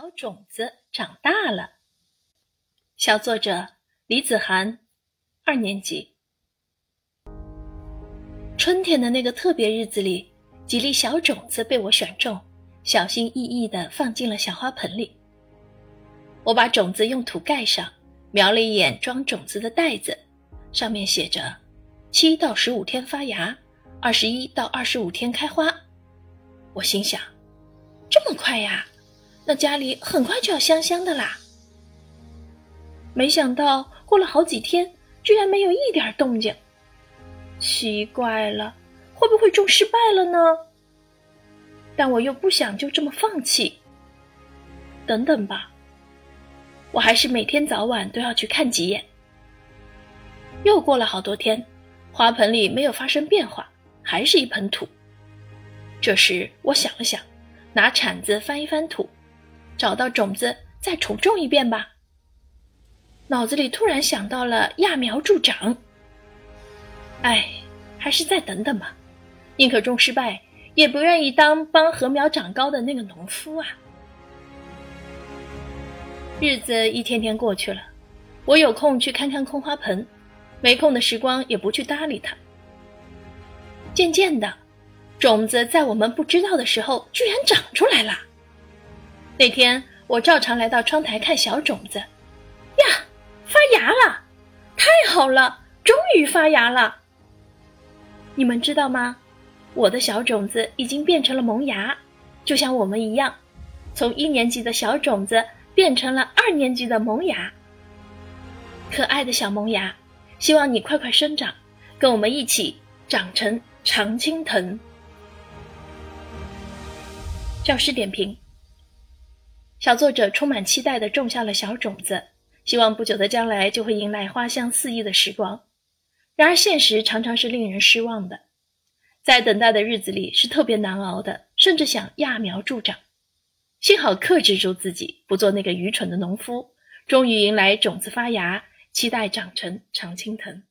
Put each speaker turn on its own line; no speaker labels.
小种子长大了。小作者李子涵，二年级。春天的那个特别日子里，几粒小种子被我选中，小心翼翼地放进了小花盆里。我把种子用土盖上，瞄了一眼装种子的袋子，上面写着：七到十五天发芽，二十一到二十五天开花。我心想，这么快呀？那家里很快就要香香的啦。没想到过了好几天，居然没有一点动静。奇怪了，会不会种失败了呢？但我又不想就这么放弃。等等吧，我还是每天早晚都要去看几眼。又过了好多天，花盆里没有发生变化，还是一盆土。这时我想了想，拿铲子翻一翻土。找到种子，再重种一遍吧。脑子里突然想到了揠苗助长。哎，还是再等等吧，宁可种失败，也不愿意当帮禾苗长高的那个农夫啊。日子一天天过去了，我有空去看看空花盆，没空的时光也不去搭理它。渐渐的，种子在我们不知道的时候，居然长出来了。那天我照常来到窗台看小种子，呀，发芽了！太好了，终于发芽了。你们知道吗？我的小种子已经变成了萌芽，就像我们一样，从一年级的小种子变成了二年级的萌芽。可爱的小萌芽，希望你快快生长，跟我们一起长成常青藤。教师点评。小作者充满期待地种下了小种子，希望不久的将来就会迎来花香四溢的时光。然而，现实常常是令人失望的，在等待的日子里是特别难熬的，甚至想揠苗助长。幸好克制住自己，不做那个愚蠢的农夫，终于迎来种子发芽，期待长成常青藤。